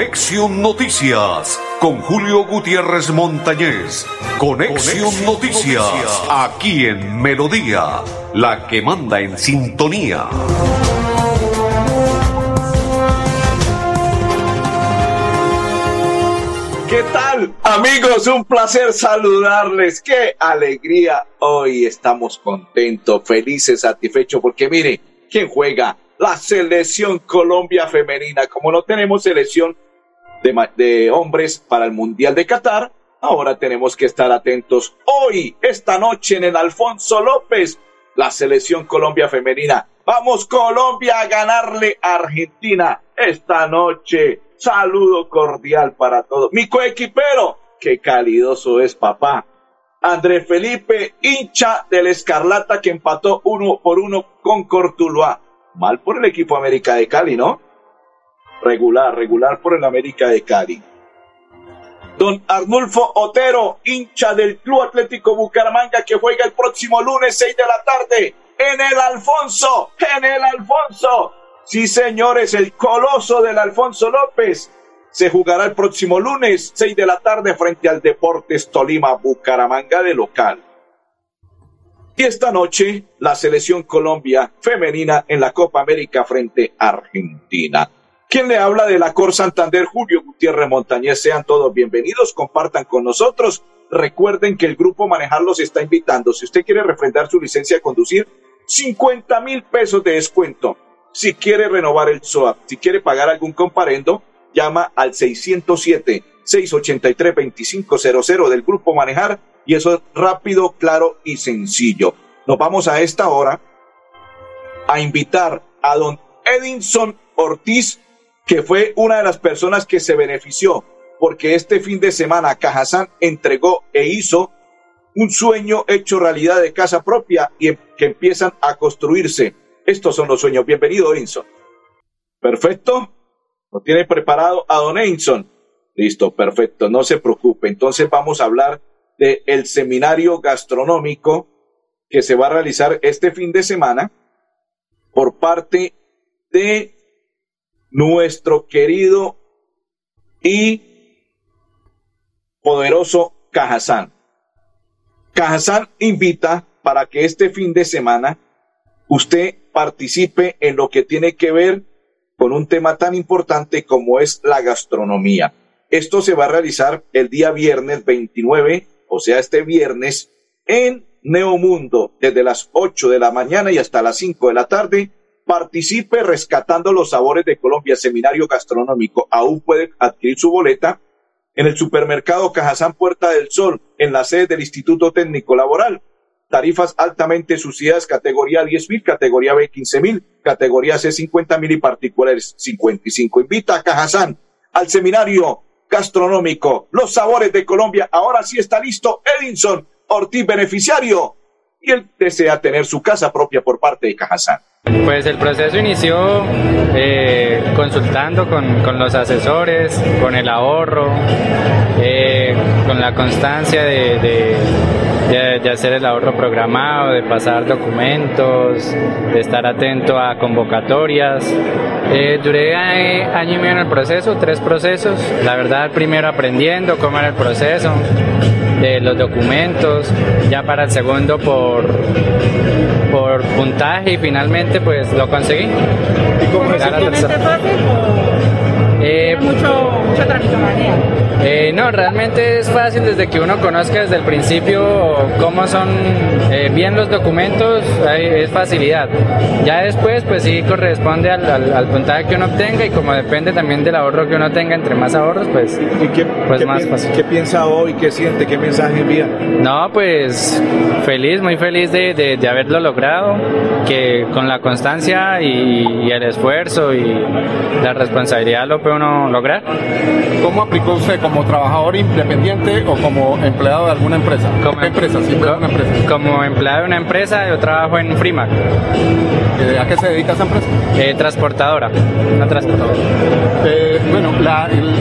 Conexión Noticias con Julio Gutiérrez Montañez. Conexión, Noticias, aquí en Melodía, la que manda en sintonía. ¿Qué tal amigos? Un placer saludarles. Qué alegría. Hoy estamos contentos, felices, satisfechos porque mire, ¿quién juega? La selección Colombia femenina. Como no tenemos selección de, hombres para el Mundial de Qatar, ahora tenemos que estar atentos. Hoy, esta noche en el Alfonso López, la selección Colombia femenina. Vamos Colombia a ganarle a Argentina esta noche. Saludo cordial para todos. Mi coequipero, qué calidoso es papá. André Felipe, hincha del Escarlata que empató uno por uno con Cortuluá. Mal por el equipo América de Cali, ¿no? Regular, regular por el América de Cali. Don Arnulfo Otero, hincha del Club Atlético Bucaramanga, que juega el próximo lunes 6 de la tarde en el Alfonso, en el Alfonso. Sí, señores, el coloso del Alfonso López se jugará el próximo lunes 6 de la tarde frente al Deportes Tolima Bucaramanga de local. Y esta noche la selección Colombia femenina en la Copa América frente a Argentina. ¿Quién le habla de la Cor Santander? Julio Gutiérrez Montañez. Sean todos bienvenidos, compartan con nosotros. Recuerden que el grupo Manejarlos está invitando. Si usted quiere refrendar su licencia de conducir, 50 mil pesos de descuento. Si quiere renovar el SOAP, si quiere pagar algún comparendo, llama al 607-683-2500 del grupo Manejar y eso es rápido, claro y sencillo. Nos vamos a esta hora a invitar a don Edinson Ortiz que fue una de las personas que se benefició porque este fin de semana Cajazán entregó e hizo un sueño hecho realidad de casa propia y em, que empiezan a construirse. Estos son los sueños. Bienvenido, Edinson. Perfecto. ¿Lo tiene preparado a Don Edinson? Listo, perfecto. No se preocupe. Entonces vamos a hablar del el seminario gastronómico que se va a realizar este fin de semana por parte de nuestro querido y poderoso Cajazán. Cajazán invita para que este fin de semana usted participe en lo que tiene que ver con un tema tan importante como es la gastronomía. Esto se va a realizar el día viernes 29, o sea, este viernes, en Neomundo, desde las 8 de la mañana y hasta las 5 de la tarde, Participe rescatando los sabores de Colombia, seminario gastronómico. Aún puede adquirir su boleta en el supermercado Cajazán Puerta del Sol, en la sede del Instituto Técnico Laboral. Tarifas altamente subsidiadas, categoría 10 mil, categoría B 15 mil, categoría C 50 mil y particulares 55. Invita a Cajazán al seminario gastronómico Los Sabores de Colombia. Ahora sí está listo Edinson Ortiz, beneficiario, y él desea tener su casa propia por parte de Cajazán. Pues el proceso inició eh, consultando con, con, los asesores, con el ahorro, eh, con la constancia de, de, de, hacer el ahorro programado, de pasar documentos, de estar atento a convocatorias. Eh, duré año y medio en el proceso, tres procesos. La verdad, primero aprendiendo cómo era el proceso de los documentos, ya para el segundo por, por puntaje y finalmente pues lo conseguí. ¿Y cómo es? fácil eh, mucho, mucha eh, no, realmente es fácil desde que uno conozca desde el principio cómo son eh, bien los documentos, es facilidad. Ya después, pues sí corresponde al, puntaje que uno obtenga y como depende también del ahorro que uno tenga, entre más ahorros, pues, ¿Y qué, pues más fácil. ¿Qué piensa hoy? ¿Qué siente? ¿Qué mensaje envía? No, pues feliz, muy feliz de, de, haberlo logrado, que con la constancia y, y el esfuerzo y la responsabilidad lo puede uno lograr. ¿Cómo aplicó usted como trabajador independiente o como empleado de alguna empresa? Como empresa, sí, como, empresa. Como empleado de una empresa, yo trabajo en Frimac. Eh, ¿a qué se dedica esa empresa? transportadora, una transportadora. bueno,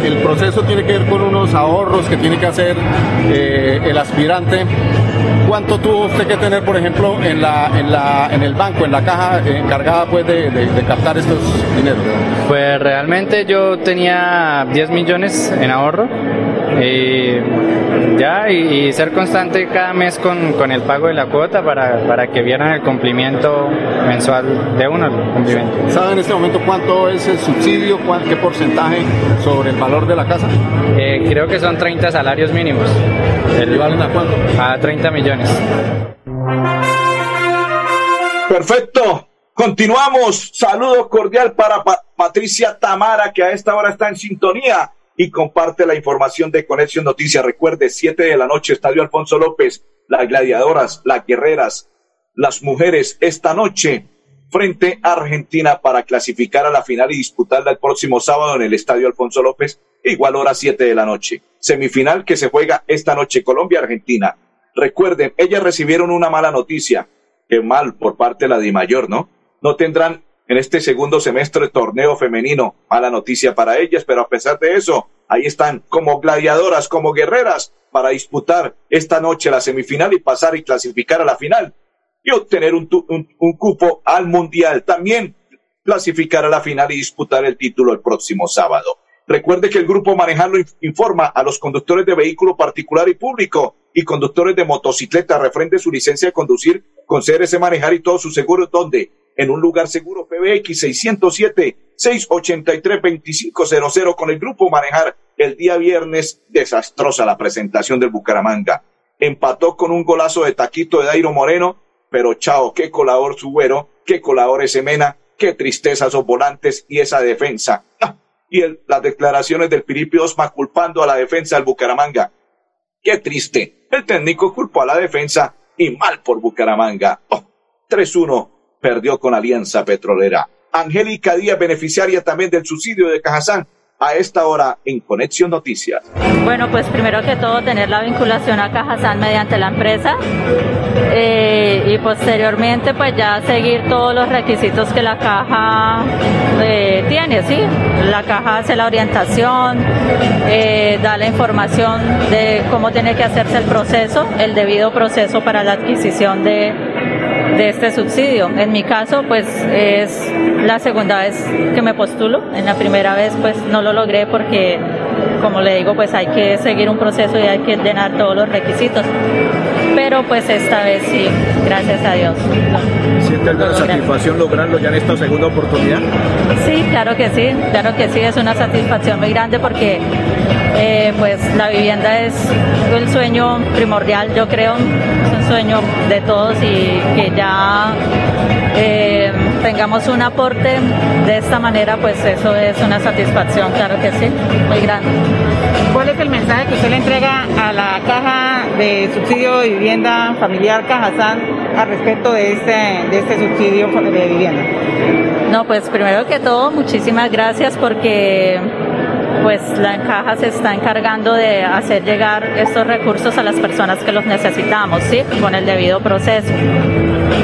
el, proceso tiene que ver con unos ahorros que tiene que hacer el aspirante. ¿Cuánto tuvo usted que tener, por ejemplo, en, la, en, la, en el banco, en la caja encargada pues, de, de captar estos dineros? Pues realmente yo tenía 10 millones en ahorro y ya y, ser constante cada mes con, con, el pago de la cuota para, para que vieran el cumplimiento mensual de uno. El cumplimiento. ¿Sabe en este momento cuánto es el subsidio? ¿Qué porcentaje sobre el valor de la casa? Eh, creo que son 30 salarios mínimos. El, valen a cuánto? A 30 millones. Perfecto. Continuamos. Saludo cordial para Patricia Tamara, que a esta hora está en sintonía y comparte la información de Conexión Noticias. Recuerde, 7 de la noche, Estadio Alfonso López, las gladiadoras, las guerreras, las mujeres, esta noche frente a Argentina para clasificar a la final y disputarla el próximo sábado en el Estadio Alfonso López, igual hora 7 de la noche. Semifinal que se juega esta noche, Colombia-Argentina. Recuerden, ellas recibieron una mala noticia, que mal por parte de la Di Mayor, ¿no? no tendrán en este segundo semestre torneo femenino. Mala noticia para ellas, pero a pesar de eso, ahí están como gladiadoras, como guerreras, para disputar esta noche la semifinal y pasar y clasificar a la final y obtener un, cupo al mundial. También clasificar a la final y disputar el título el próximo sábado. Recuerde que el grupo Manejarlo informa a los conductores de vehículo particular y público y conductores de motocicleta refrende su licencia de conducir con Manejar y todos sus seguros donde en un lugar seguro PBX 607-683-2500 con el grupo Manejar el día viernes. Desastrosa la presentación del Bucaramanga. Empató con un golazo de taquito de Dairo Moreno, pero chao, qué colador su güero, qué colador ese Mena, qué tristeza esos volantes y esa defensa. Ah, y las declaraciones del Piripi Osma culpando a la defensa del Bucaramanga. Qué triste. El técnico culpó a la defensa y mal por Bucaramanga. Oh, 3-1 perdió con Alianza Petrolera. Angélica Díaz, beneficiaria también del subsidio de Cajazán, a esta hora en Conexión Noticias. Bueno, pues primero que todo tener la vinculación a Cajazán mediante la empresa eh, y posteriormente pues ya seguir todos los requisitos que la caja eh, tiene, ¿sí? La caja hace la orientación, eh, da la información de cómo tiene que hacerse el proceso, el debido proceso para la adquisición de de este subsidio. En mi caso, pues es la segunda vez que me postulo. En la primera vez, pues no lo logré porque, como le digo, pues hay que seguir un proceso y hay que llenar todos los requisitos. Pero pues esta vez sí, gracias a Dios. ¿Siente alguna satisfacción lograrlo ya en esta segunda oportunidad? Sí, claro que sí, claro que sí, es una satisfacción muy grande porque eh, pues la vivienda es el sueño primordial, yo creo, es un sueño de todos y que ya eh, tengamos un aporte de esta manera, pues eso es una satisfacción, claro que sí, muy grande. ¿Cuál es el mensaje que usted le entrega a la caja de subsidio de vivienda familiar Cajazán al respecto de este, de este subsidio de vivienda? No, pues primero que todo, muchísimas gracias porque pues la caja se está encargando de hacer llegar estos recursos a las personas que los necesitamos, ¿sí? Con el debido proceso.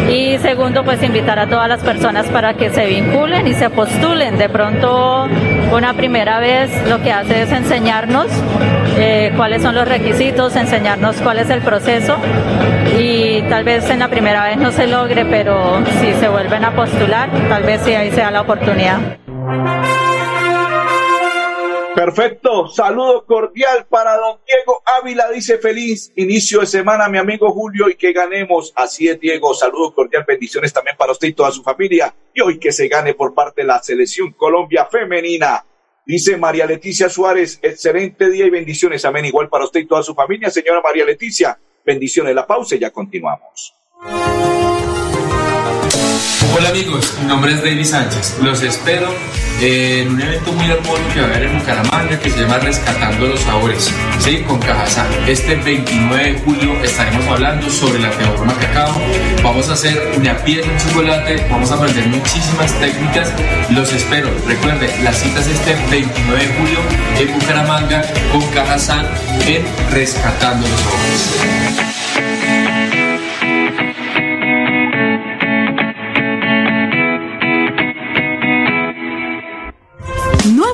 Y segundo, pues invitar a todas las personas para que se vinculen y se postulen. De pronto, una primera vez lo que hace es enseñarnos eh, cuáles son los requisitos, enseñarnos cuál es el proceso y tal vez en la primera vez no se logre, pero si se vuelven a postular, tal vez sí ahí sea la oportunidad. Perfecto, saludo cordial para don Diego Ávila, dice feliz inicio de semana, mi amigo Julio, y que ganemos. Así es, Diego, saludo cordial, bendiciones también para usted y toda su familia. Y hoy que se gane por parte de la selección Colombia femenina. Dice María Leticia Suárez, excelente día y bendiciones, amén, igual para usted y toda su familia. Señora María Leticia, bendiciones, la pausa y ya continuamos. Hola amigos, mi nombre es David Sánchez. Los espero en un evento muy hermoso que va a haber en Bucaramanga que se llama Rescatando los Sabores, ¿sí? con Cajazán. Este 29 de julio estaremos hablando sobre la teorema cacao. Vamos a hacer una pieza de chocolate, vamos a aprender muchísimas técnicas. Los espero. Recuerden, la cita es este 29 de julio en Bucaramanga con Cajazán en Rescatando los Sabores.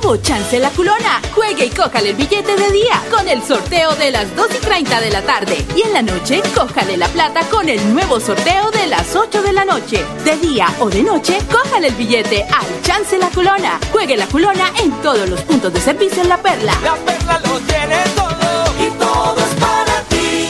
O chance la culona. Juegue y cójale el billete de día con el sorteo de las 2 y 30 de la tarde. Y en la noche, cójale la plata con el nuevo sorteo de las 8 de la noche. De día o de noche, cójale el billete al chance la culona. Juegue la culona en todos los puntos de servicio en La Perla. La Perla lo tiene todo y todo es para ti.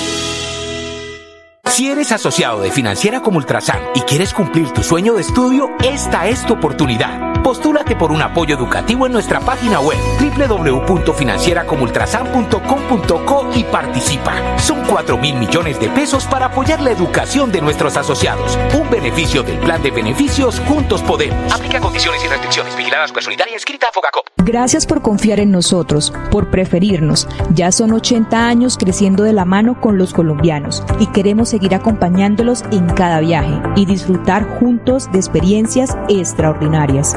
Si eres asociado de Financiera como Ultrasan y quieres cumplir tu sueño de estudio, esta es tu oportunidad. Postúlate por un apoyo educativo en nuestra página web www.financieracomultrasan.com.co y participa. Son 4 mil millones de pesos para apoyar la educación de nuestros asociados. Un beneficio del plan de beneficios Juntos Podemos. Aplica condiciones y restricciones. Vigiladas Solidaria inscrita a Fogacop. Gracias por confiar en nosotros, por preferirnos. Ya son 80 años creciendo de la mano con los colombianos y queremos seguir acompañándolos en cada viaje y disfrutar juntos de experiencias extraordinarias.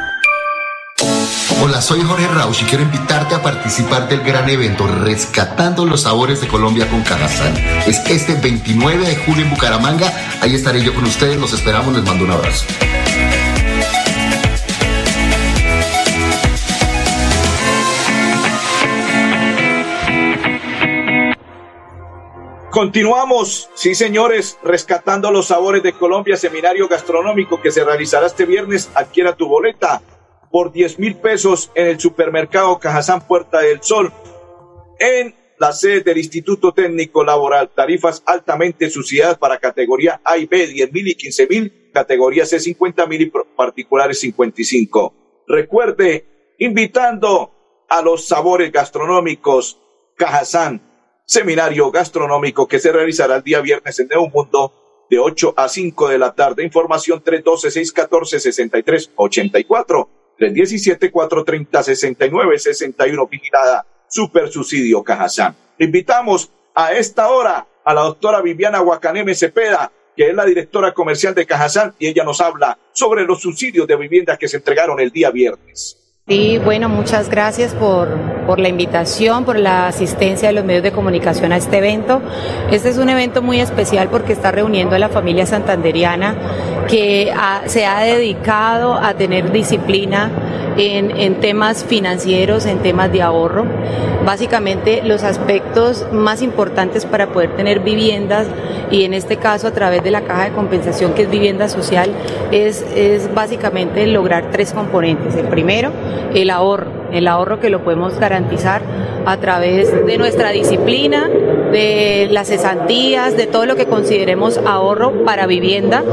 Hola, soy Jorge Rausch y quiero invitarte a participar del gran evento Rescatando los Sabores de Colombia con Cajazán. Es este 29 de julio en Bucaramanga. Ahí estaré yo con ustedes. Los esperamos. Les mando un abrazo. Continuamos, sí señores, rescatando los sabores de Colombia, seminario gastronómico que se realizará este viernes. Adquiera tu boleta por 10 mil pesos en el supermercado Cajazán Puerta del Sol, en la sede del Instituto Técnico Laboral. Tarifas altamente subsidiadas para categoría A y B, 10 mil y 15 mil, categoría C, 50 mil y particulares 55. Recuerde, invitando a los sabores gastronómicos Cajazán seminario gastronómico que se realizará el día viernes en Nuevo Mundo de 8 a 5 de la tarde. Información 312-614-6384, 317-430-6961, vigilada Super Subsidio Cajazán. Invitamos a esta hora a la doctora Viviana Guacaneme Cepeda, que es la directora comercial de Cajazán, y ella nos habla sobre los subsidios de vivienda que se entregaron el día viernes. Sí, bueno, muchas gracias por, por, la invitación, por la asistencia de los medios de comunicación a este evento. Este es un evento muy especial porque está reuniendo a la familia santanderiana que ha, se ha dedicado a tener disciplina en, en, temas financieros, en temas de ahorro. Básicamente los aspectos más importantes para poder tener viviendas y en este caso a través de la caja de compensación que es vivienda social es, es básicamente lograr tres componentes. El primero, el ahorro, el ahorro que lo podemos garantizar a través de nuestra disciplina, de las cesantías, de todo lo que consideremos ahorro para vivienda.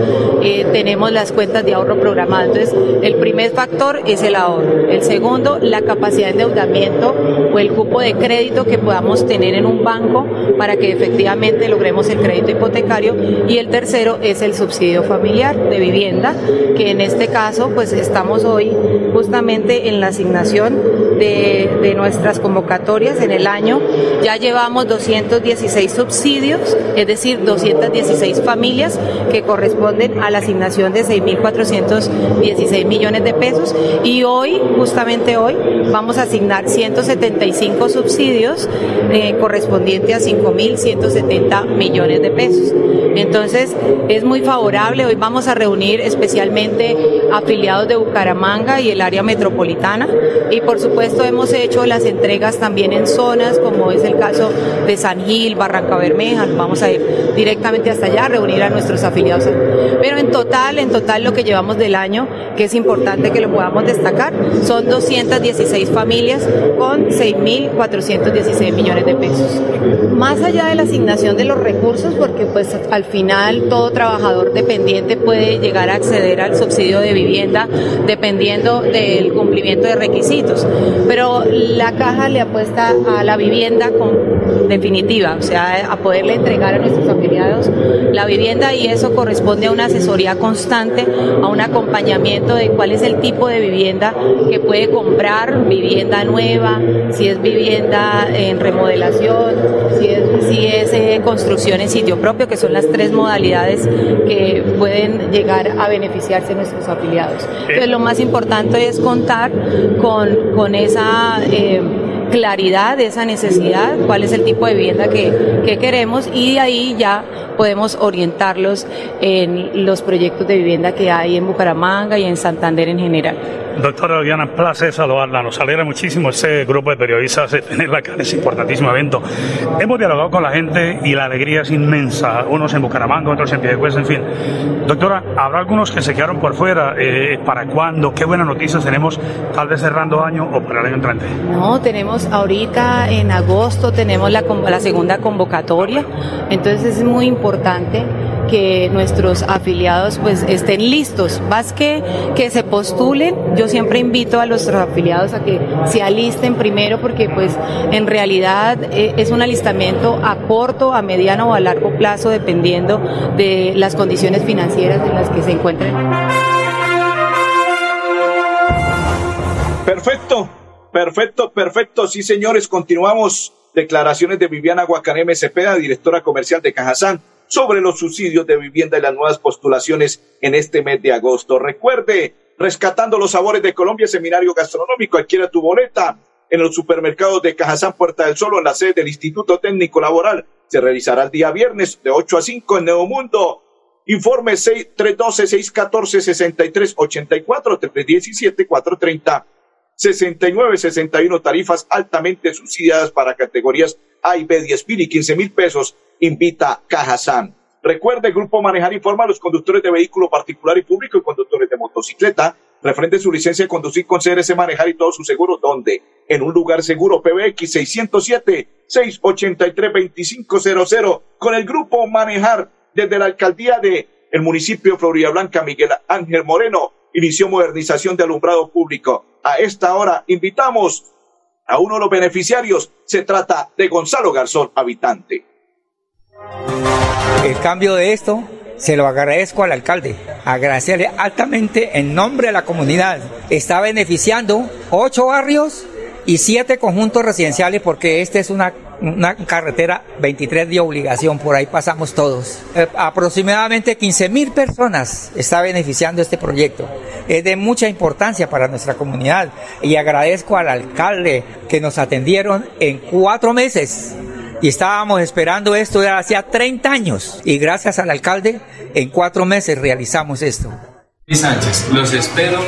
Eh, tenemos las cuentas de ahorro programadas. Entonces, el primer factor es el ahorro. El segundo, la capacidad de endeudamiento o el cupo de crédito que podamos tener en un banco para que efectivamente logremos el crédito hipotecario. Y el tercero es el subsidio familiar de vivienda, que en este caso, pues estamos hoy justamente en la asignación de, de nuestras convocatorias en el año. Ya llevamos 216 subsidios, es decir, 216 familias que corresponden a la asignación de 6.416 millones de pesos y hoy, justamente hoy, vamos a asignar 175 subsidios eh, correspondientes a 5.170 millones de pesos. Entonces, es muy favorable. Hoy vamos a reunir especialmente afiliados de Bucaramanga y el área metropolitana y por supuesto hemos hecho las entregas también en zonas como es el caso de San Gil, Barranca Bermeja, vamos a ir directamente hasta allá a reunir a nuestros afiliados. Pero en total, en total lo que llevamos del año, que es importante que lo podamos destacar, son 216 familias con 6.416 millones de pesos. Más allá de la asignación de los recursos, porque pues al final todo trabajador dependiente puede llegar a acceder al subsidio de vivienda dependiendo del cumplimiento de requisitos, pero la caja le apuesta a la vivienda con definitiva, o sea, a poderle entregar a nuestros afiliados la vivienda y eso corresponde a una asesoría constante, a un acompañamiento de cuál es el tipo de vivienda que puede comprar, vivienda nueva, si es vivienda en remodelación, si es, si es de construcción en sitio propio, que son las tres modalidades que pueden llegar a beneficiarse nuestros afiliados. Entonces, lo más importante es contar con, con esa... Eh, claridad de esa necesidad, cuál es el tipo de vivienda que, que queremos y ahí ya podemos orientarlos en los proyectos de vivienda que hay en Bucaramanga y en Santander en general. Doctora Diana, placer saludarla. Nos alegra muchísimo este grupo de periodistas de tenerla acá en este importantísimo evento. Hemos dialogado con la gente y la alegría es inmensa. Unos en Bucaramanga, otros en Piedecuesta, en fin. Doctora, ¿habrá algunos que se quedaron por fuera? Eh, ¿Para cuándo? ¿Qué buenas noticias tenemos tal vez cerrando año o para el año entrante? No, tenemos ahorita en agosto, tenemos la, segunda convocatoria. Entonces es muy importante que nuestros afiliados pues estén listos, más que que se postulen, yo siempre invito a nuestros afiliados a que se alisten primero porque pues en realidad eh, es un alistamiento a corto, a mediano o a largo plazo dependiendo de las condiciones financieras en las que se encuentren. Perfecto, perfecto, perfecto. Sí, señores, continuamos. Declaraciones de Viviana Guacaneme Cepeda, directora comercial de Cajazán sobre los subsidios de vivienda y las nuevas postulaciones en este mes de agosto. Recuerde, Rescatando los Sabores de Colombia, seminario gastronómico, adquiera tu boleta en los supermercados de Cajazán Puerta del Sol en la sede del Instituto Técnico Laboral. Se realizará el día viernes de 8 a 5 en Neomundo. Informe 312-614-6384, 317-430-6961, tarifas altamente subsidiadas para categorías A y B, 10 mil y 15 mil pesos invita Cajazán. Recuerde, Grupo Manejar informa a los conductores de vehículo particular y público y conductores de motocicleta referente su licencia de conducir con CRS Manejar y todo su seguro, donde en un lugar seguro PBX 607-683-2500 con el Grupo Manejar desde la alcaldía de el municipio Florida Blanca Miguel Ángel Moreno inició modernización de alumbrado público. A esta hora invitamos a uno de los beneficiarios. Se trata de Gonzalo Garzón, habitante. El cambio de esto se lo agradezco al alcalde, agradecerle altamente en nombre de la comunidad. Está beneficiando ocho barrios y siete conjuntos residenciales porque esta es una, una carretera 23 de obligación, por ahí pasamos todos. Eh, aproximadamente 15 mil personas está beneficiando este proyecto. Es de mucha importancia para nuestra comunidad y agradezco al alcalde que nos atendieron en cuatro meses y estábamos esperando esto de hacía 30 años y gracias al alcalde en cuatro meses realizamos esto. Sánchez, los espero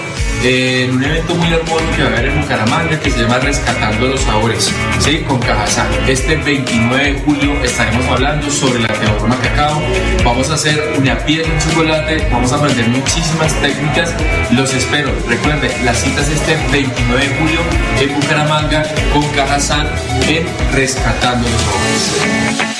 en un evento muy hermoso que va a haber en Bucaramanga que se llama Rescatando los Sabores, ¿sí? con Cajazán. Este 29 de julio estaremos hablando sobre la teorema cacao. Vamos a hacer una piel en chocolate, vamos a aprender muchísimas técnicas. Los espero. Recuerde, la cita es este 29 de julio en Bucaramanga con Cajazán en Rescatando los Sabores.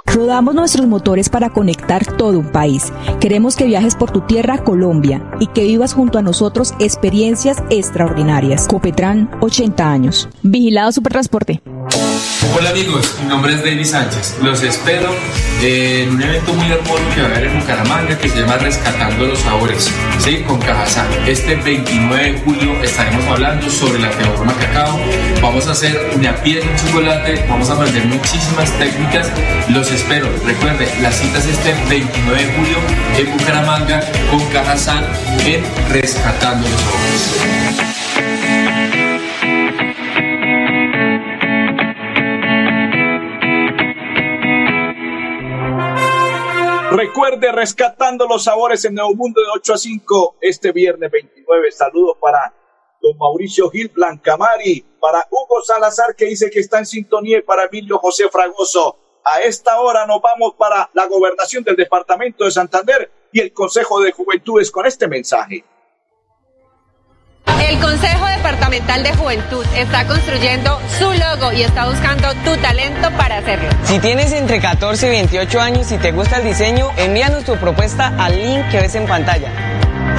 Rodamos nuestros motores para conectar todo un país. Queremos que viajes por tu tierra, Colombia, y que vivas junto a nosotros experiencias extraordinarias. Copetran, 80 años. Vigilado Supertransporte. Hola amigos, mi nombre es David Sánchez. Los espero en un evento muy hermoso que va a haber en Bucaramanga que se llama Rescatando los Sabores, ¿sí? con Cajazán. Este 29 de julio estaremos hablando sobre la teorema cacao. Vamos a hacer una piel en chocolate, vamos a aprender muchísimas técnicas. Los espero. Recuerde, la cita es este 29 de julio en Bucaramanga con Cajazán en Rescatando los Sabores. Recuerde, rescatando los sabores en Nuevo Mundo de 8 a 5 este viernes 29. Saludos para don Mauricio Gil Blancamari, para Hugo Salazar que dice que está en sintonía y para Emilio José Fragoso. A esta hora nos vamos para la gobernación del departamento de Santander y el Consejo de Juventudes con este mensaje. El Consejo Departamental de Juventud está construyendo su logo y está buscando tu talento para hacerlo. Si tienes entre 14 y 28 años y te gusta el diseño, envíanos tu propuesta al link que ves en pantalla.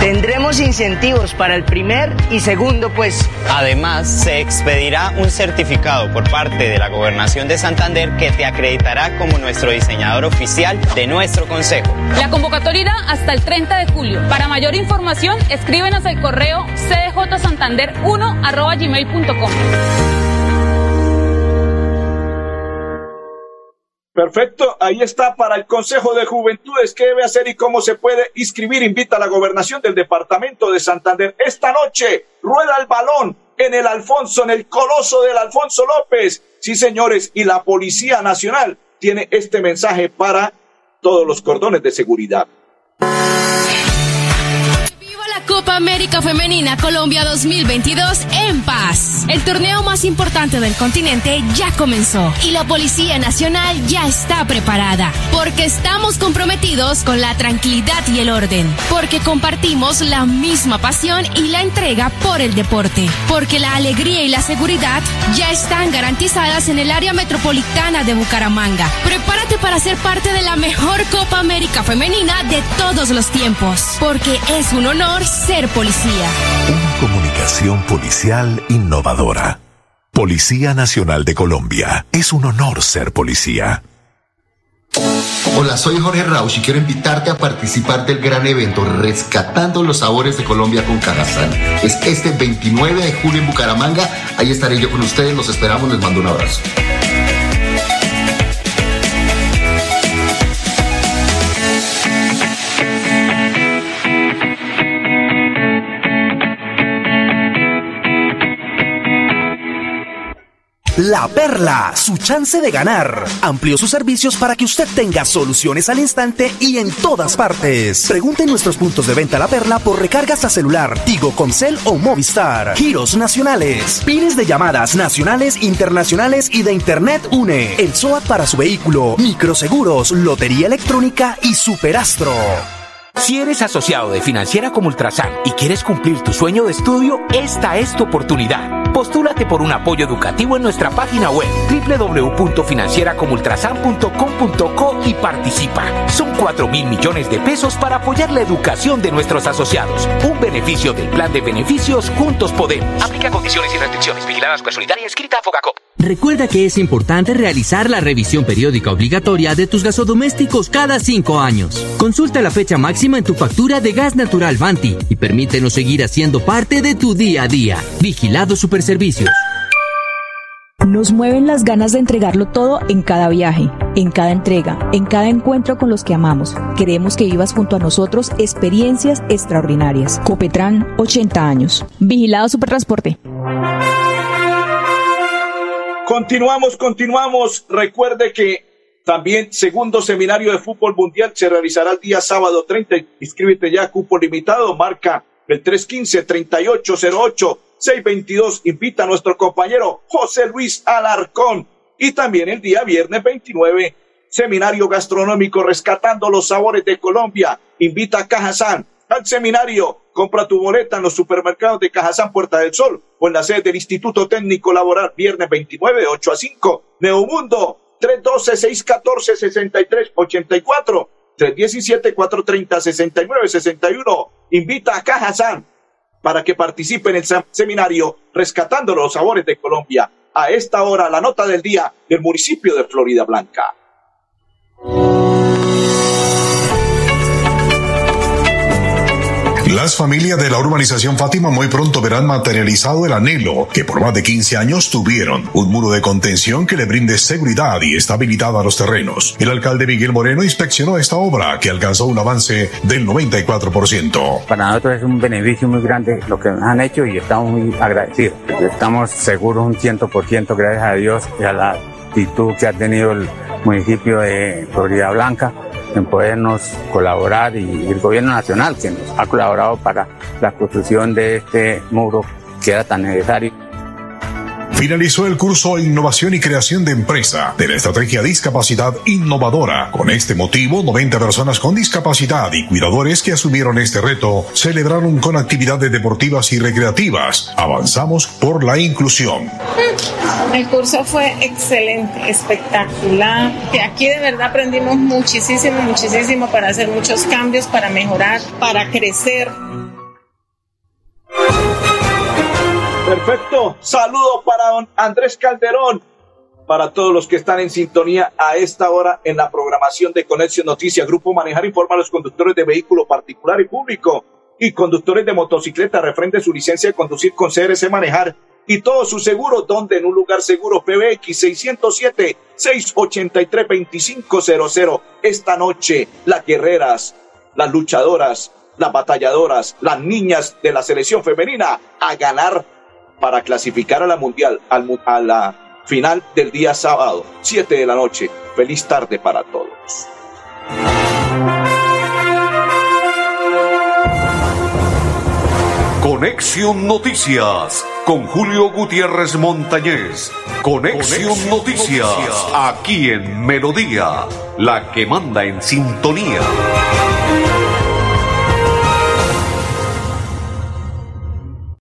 Tendremos incentivos para el primer y segundo puesto. Además, se expedirá un certificado por parte de la Gobernación de Santander que te acreditará como nuestro diseñador oficial de nuestro consejo. La convocatoria irá hasta el 30 de julio. Para mayor información, escríbenos al correo cdjsantander1@gmail.com. Perfecto, ahí está para el Consejo de Juventudes qué debe hacer y cómo se puede inscribir. Invita a la gobernación del departamento de Santander. Esta noche rueda el balón en el Alfonso, en el coloso del Alfonso López. Sí, señores, y la Policía Nacional tiene este mensaje para todos los cordones de seguridad. Copa América Femenina Colombia 2022 en paz. El torneo más importante del continente ya comenzó y la Policía Nacional ya está preparada porque estamos comprometidos con la tranquilidad y el orden, porque compartimos la misma pasión y la entrega por el deporte, porque la alegría y la seguridad ya están garantizadas en el área metropolitana de Bucaramanga. Prepárate para ser parte de la mejor Copa América Femenina de todos los tiempos, porque es un honor ser policía. Una comunicación policial innovadora. Policía Nacional de Colombia. Es un honor ser policía. Hola, soy Jorge Rausch y quiero invitarte a participar del gran evento Rescatando los Sabores de Colombia con Cajazán. Es este 29 de julio en Bucaramanga. Ahí estaré yo con ustedes. Los esperamos. Les mando un abrazo. La Perla, su chance de ganar. Amplió sus servicios para que usted tenga soluciones al instante y en todas partes. Pregunte nuestros puntos de venta La Perla por recargas a celular, Tigo, Concel o Movistar. Giros nacionales, pines de llamadas nacionales, internacionales y de Internet UNE. El SOAT para su vehículo, microseguros, lotería electrónica y superastro. Si eres asociado de Financiera como Ultrasan y quieres cumplir tu sueño de estudio, esta es tu oportunidad. Postúlate por un apoyo educativo en nuestra página web www.financieracomultrasan.com.co y participa. Son 4 mil millones de pesos para apoyar la educación de nuestros asociados. Un beneficio del plan de beneficios Juntos Podemos. Aplica condiciones y restricciones. Vigiladas por Solidaria inscrita a Fogacop. Recuerda que es importante realizar la revisión periódica obligatoria de tus gasodomésticos cada cinco años. Consulta la fecha máxima en tu factura de gas natural Vanti y permítenos seguir haciendo parte de tu día a día. Vigilado Superservicios. Nos mueven las ganas de entregarlo todo en cada viaje, en cada entrega, en cada encuentro con los que amamos. Queremos que vivas junto a nosotros experiencias extraordinarias. Copetran, 80 años. Vigilado Supertransporte. Continuamos, continuamos. Recuerde que también segundo seminario de fútbol mundial se realizará el día sábado 30. Inscríbete ya, cupo limitado, marca el 315-3808-622. Invita a nuestro compañero José Luis Alarcón. Y también el día viernes 29, seminario gastronómico rescatando los sabores de Colombia. Invita a Cajazán al seminario. Compra tu boleta en los supermercados de Cajazán Puerta del Sol o en la sede del Instituto Técnico Laboral, viernes 29 de 8 a 5. Neomundo, 312-614-6384. 317-430-6961. Invita a Cajazán para que participe en el seminario Rescatando los Sabores de Colombia. A esta hora, la nota del día del municipio de Florida Blanca. Las familias de la urbanización Fátima muy pronto verán materializado el anhelo que por más de 15 años tuvieron, un muro de contención que le brinde seguridad y estabilidad a los terrenos. El alcalde Miguel Moreno inspeccionó esta obra que alcanzó un avance del 94%. Para nosotros es un beneficio muy grande lo que nos han hecho y estamos muy agradecidos. Estamos seguros un 100% gracias a Dios y a la actitud que ha tenido el municipio de Florida Blanca en podernos colaborar y el gobierno nacional que nos ha colaborado para la construcción de este muro que era tan necesario. Finalizó el curso Innovación y Creación de Empresa de la Estrategia Discapacidad Innovadora. Con este motivo, 90 personas con discapacidad y cuidadores que asumieron este reto celebraron con actividades deportivas y recreativas. Avanzamos por la inclusión. El curso fue excelente, espectacular. Aquí de verdad aprendimos muchísimo, muchísimo para hacer muchos cambios, para mejorar, para crecer. Perfecto. Saludo para don Andrés Calderón. Para todos los que están en sintonía a esta hora en la programación de Conexión Noticias, Grupo Manejar informa a los conductores de vehículo particular y público y conductores de motocicleta refrende su licencia de conducir con CRC Manejar y todo su seguro, donde en un lugar seguro PBX 607-683-2500. Esta noche, las guerreras, las luchadoras, las batalladoras, las niñas de la selección femenina a ganar para clasificar a la mundial, al, a la final del día sábado, 7 de la noche. Feliz tarde para todos. Conexión Noticias con Julio Gutiérrez Montañez. Conexión, Noticias, aquí en Melodía, la que manda en sintonía.